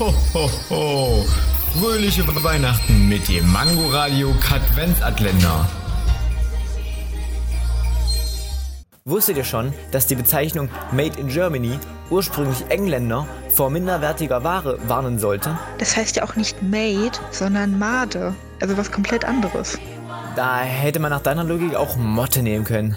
Ho, ho, ho. Fröhliche Weihnachten mit dem Mangoradio Katwenzatländer. Wusstet ihr schon, dass die Bezeichnung Made in Germany ursprünglich Engländer vor minderwertiger Ware warnen sollte? Das heißt ja auch nicht Made, sondern Made. Also was komplett anderes. Da hätte man nach deiner Logik auch Motte nehmen können.